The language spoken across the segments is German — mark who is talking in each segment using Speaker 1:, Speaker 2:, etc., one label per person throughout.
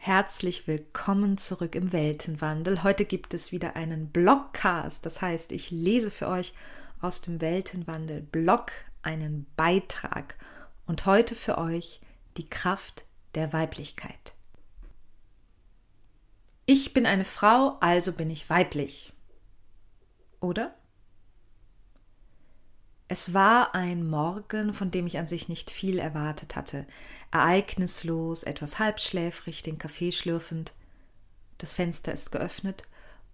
Speaker 1: Herzlich willkommen zurück im Weltenwandel. Heute gibt es wieder einen Blogcast. Das heißt, ich lese für euch aus dem Weltenwandel Blog einen Beitrag. Und heute für euch die Kraft der Weiblichkeit. Ich bin eine Frau, also bin ich weiblich. Oder? Es war ein Morgen, von dem ich an sich nicht viel erwartet hatte. Ereignislos, etwas halbschläfrig, den Kaffee schlürfend. Das Fenster ist geöffnet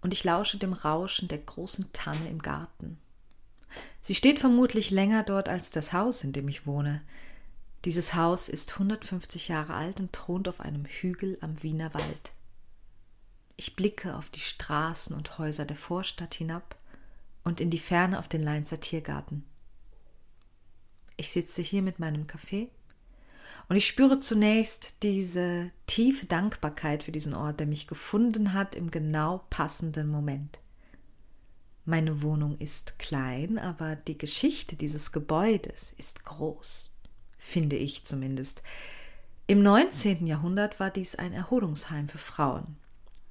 Speaker 1: und ich lausche dem Rauschen der großen Tanne im Garten. Sie steht vermutlich länger dort als das Haus, in dem ich wohne. Dieses Haus ist 150 Jahre alt und thront auf einem Hügel am Wiener Wald. Ich blicke auf die Straßen und Häuser der Vorstadt hinab und in die Ferne auf den Leinzer Tiergarten. Ich sitze hier mit meinem Kaffee und ich spüre zunächst diese tiefe Dankbarkeit für diesen Ort, der mich gefunden hat im genau passenden Moment. Meine Wohnung ist klein, aber die Geschichte dieses Gebäudes ist groß, finde ich zumindest. Im 19. Jahrhundert war dies ein Erholungsheim für Frauen.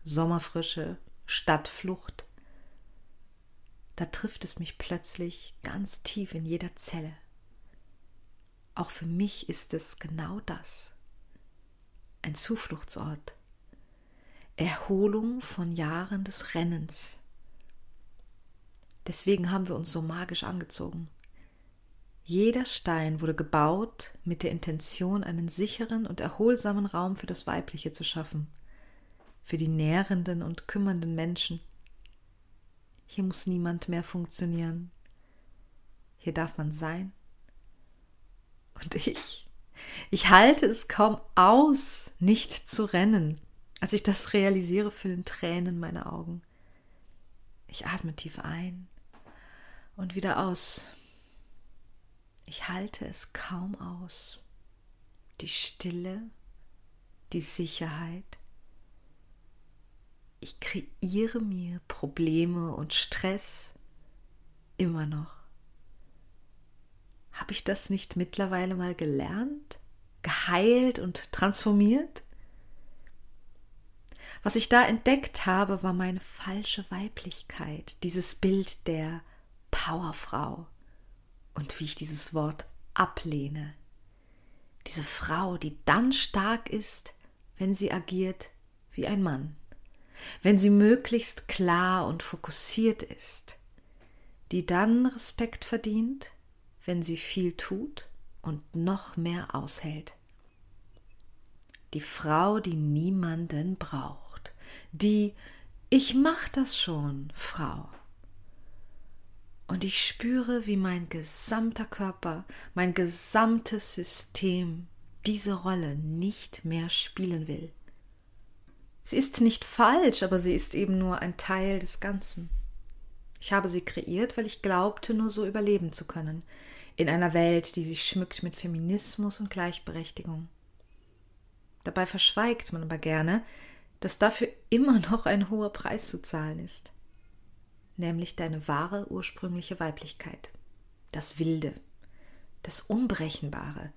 Speaker 1: Sommerfrische, Stadtflucht. Da trifft es mich plötzlich ganz tief in jeder Zelle. Auch für mich ist es genau das. Ein Zufluchtsort. Erholung von Jahren des Rennens. Deswegen haben wir uns so magisch angezogen. Jeder Stein wurde gebaut mit der Intention, einen sicheren und erholsamen Raum für das Weibliche zu schaffen, für die nährenden und kümmernden Menschen. Hier muss niemand mehr funktionieren. Hier darf man sein und ich, ich halte es kaum aus, nicht zu rennen. Als ich das realisiere, füllen Tränen meine Augen. Ich atme tief ein und wieder aus. Ich halte es kaum aus. Die Stille, die Sicherheit. Ich kreiere mir Probleme und Stress immer noch. Habe ich das nicht mittlerweile mal gelernt, geheilt und transformiert? Was ich da entdeckt habe, war meine falsche Weiblichkeit, dieses Bild der Powerfrau und wie ich dieses Wort ablehne. Diese Frau, die dann stark ist, wenn sie agiert wie ein Mann, wenn sie möglichst klar und fokussiert ist, die dann Respekt verdient, wenn sie viel tut und noch mehr aushält. Die Frau, die niemanden braucht, die Ich mach das schon, Frau. Und ich spüre, wie mein gesamter Körper, mein gesamtes System diese Rolle nicht mehr spielen will. Sie ist nicht falsch, aber sie ist eben nur ein Teil des Ganzen. Ich habe sie kreiert, weil ich glaubte, nur so überleben zu können in einer Welt, die sich schmückt mit Feminismus und Gleichberechtigung. Dabei verschweigt man aber gerne, dass dafür immer noch ein hoher Preis zu zahlen ist, nämlich deine wahre ursprüngliche Weiblichkeit, das Wilde, das Unberechenbare,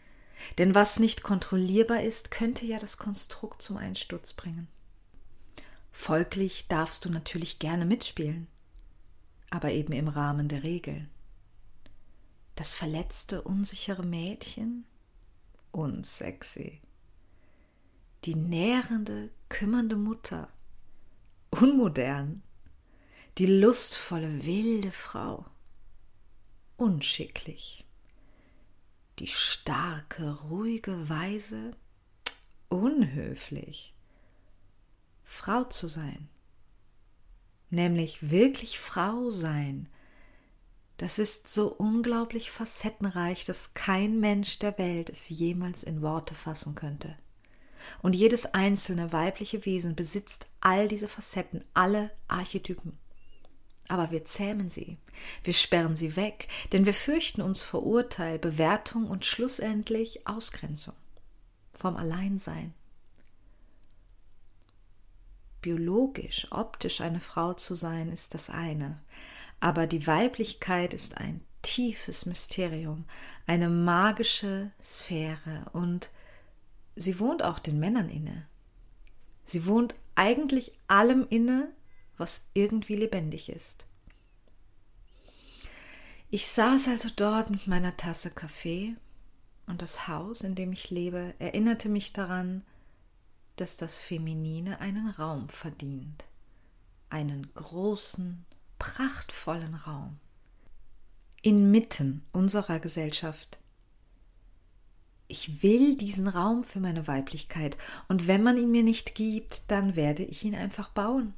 Speaker 1: denn was nicht kontrollierbar ist, könnte ja das Konstrukt zum Einsturz bringen. Folglich darfst du natürlich gerne mitspielen, aber eben im Rahmen der Regeln das verletzte, unsichere Mädchen? Unsexy. Die nährende, kümmernde Mutter? Unmodern. Die lustvolle, wilde Frau? Unschicklich. Die starke, ruhige Weise? Unhöflich. Frau zu sein. Nämlich wirklich Frau sein, das ist so unglaublich facettenreich, dass kein Mensch der Welt es jemals in Worte fassen könnte. Und jedes einzelne weibliche Wesen besitzt all diese Facetten, alle Archetypen. Aber wir zähmen sie, wir sperren sie weg, denn wir fürchten uns vor Urteil, Bewertung und schlussendlich Ausgrenzung vom Alleinsein. Biologisch, optisch eine Frau zu sein, ist das eine, aber die Weiblichkeit ist ein tiefes Mysterium, eine magische Sphäre und sie wohnt auch den Männern inne. Sie wohnt eigentlich allem inne, was irgendwie lebendig ist. Ich saß also dort mit meiner Tasse Kaffee und das Haus, in dem ich lebe, erinnerte mich daran, dass das Feminine einen Raum verdient, einen großen, prachtvollen Raum, inmitten unserer Gesellschaft. Ich will diesen Raum für meine Weiblichkeit, und wenn man ihn mir nicht gibt, dann werde ich ihn einfach bauen.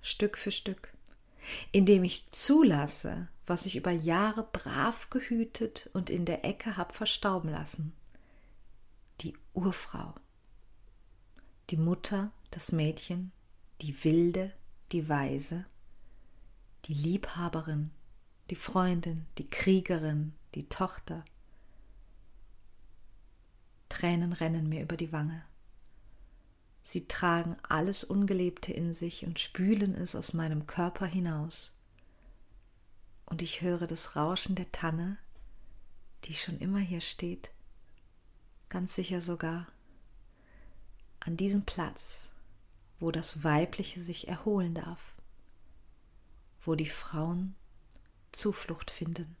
Speaker 1: Stück für Stück, indem ich zulasse, was ich über Jahre brav gehütet und in der Ecke hab verstauben lassen. Die Urfrau. Die Mutter, das Mädchen, die Wilde, die Weise, die Liebhaberin, die Freundin, die Kriegerin, die Tochter. Tränen rennen mir über die Wange. Sie tragen alles Ungelebte in sich und spülen es aus meinem Körper hinaus und ich höre das Rauschen der Tanne, die schon immer hier steht, ganz sicher sogar an diesem Platz, wo das Weibliche sich erholen darf, wo die Frauen Zuflucht finden.